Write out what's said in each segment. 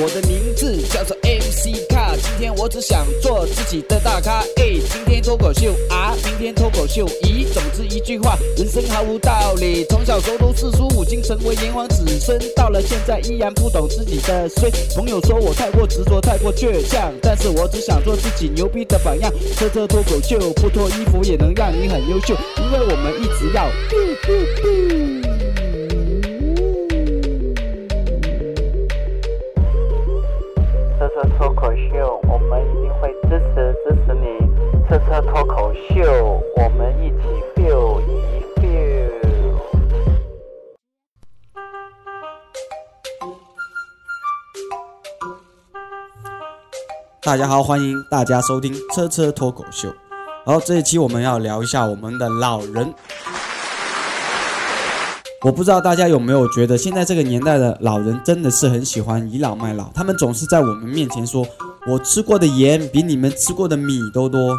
我的名字叫做 MC 卡，今天我只想做自己的大咖。哎，今天脱口秀啊，明天脱口秀。咦，总之一句话，人生毫无道理。从小熟读四书五经，成为炎黄子孙，到了现在依然不懂自己的衰。朋友说我太过执着，太过倔强，但是我只想做自己牛逼的榜样。车车脱口秀，不脱衣服也能让你很优秀，因为我们一直要。大家好，欢迎大家收听车车脱口秀。好，这一期我们要聊一下我们的老人。我不知道大家有没有觉得，现在这个年代的老人真的是很喜欢倚老卖老，他们总是在我们面前说：“我吃过的盐比你们吃过的米都多。”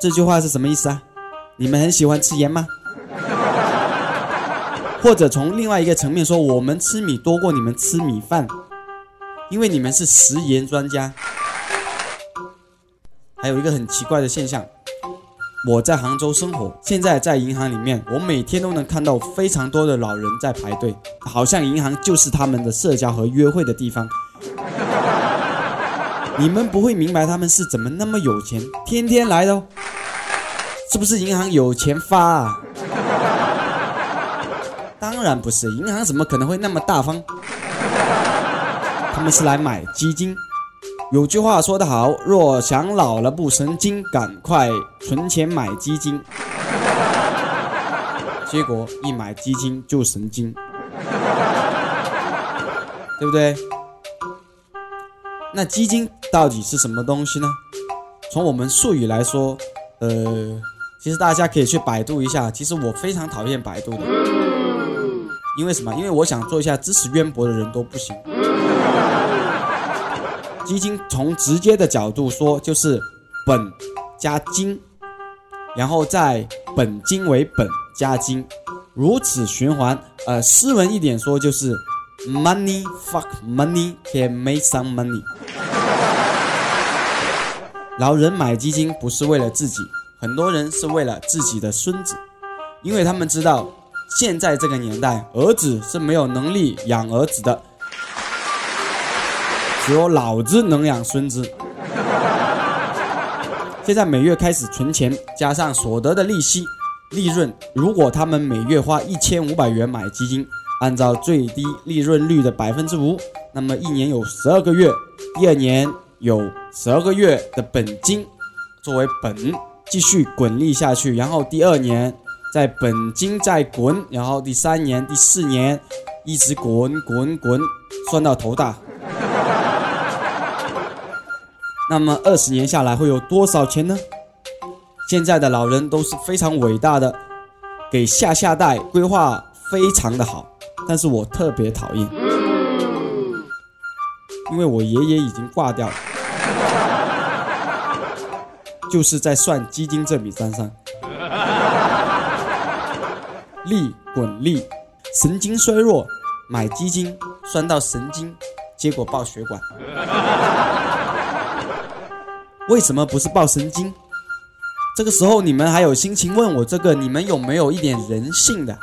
这句话是什么意思啊？你们很喜欢吃盐吗？或者从另外一个层面说，我们吃米多过你们吃米饭，因为你们是食盐专家。还有一个很奇怪的现象，我在杭州生活，现在在银行里面，我每天都能看到非常多的老人在排队，好像银行就是他们的社交和约会的地方。你们不会明白他们是怎么那么有钱，天天来的哦，是不是银行有钱发啊？当然不是，银行怎么可能会那么大方？他们是来买基金。有句话说得好，若想老了不神经，赶快存钱买基金。结果一买基金就神经，对不对？那基金到底是什么东西呢？从我们术语来说，呃，其实大家可以去百度一下。其实我非常讨厌百度的，因为什么？因为我想做一下知识渊博的人都不行。基金从直接的角度说，就是本加金，然后再本金为本加金，如此循环。呃，斯文一点说，就是 money fuck money can make some money。老人买基金不是为了自己，很多人是为了自己的孙子，因为他们知道现在这个年代，儿子是没有能力养儿子的。只有老子能养孙子。现在每月开始存钱，加上所得的利息、利润，如果他们每月花一千五百元买基金，按照最低利润率的百分之五，那么一年有十二个月，第二年有十二个月的本金作为本继续滚利下去，然后第二年在本金再滚，然后第三年、第四年一直滚滚滚，算到头大。那么二十年下来会有多少钱呢？现在的老人都是非常伟大的，给下下代规划非常的好，但是我特别讨厌，因为我爷爷已经挂掉了，就是在算基金这笔账上，利滚利，神经衰弱，买基金算到神经，结果爆血管。为什么不是爆神经？这个时候你们还有心情问我这个？你们有没有一点人性的？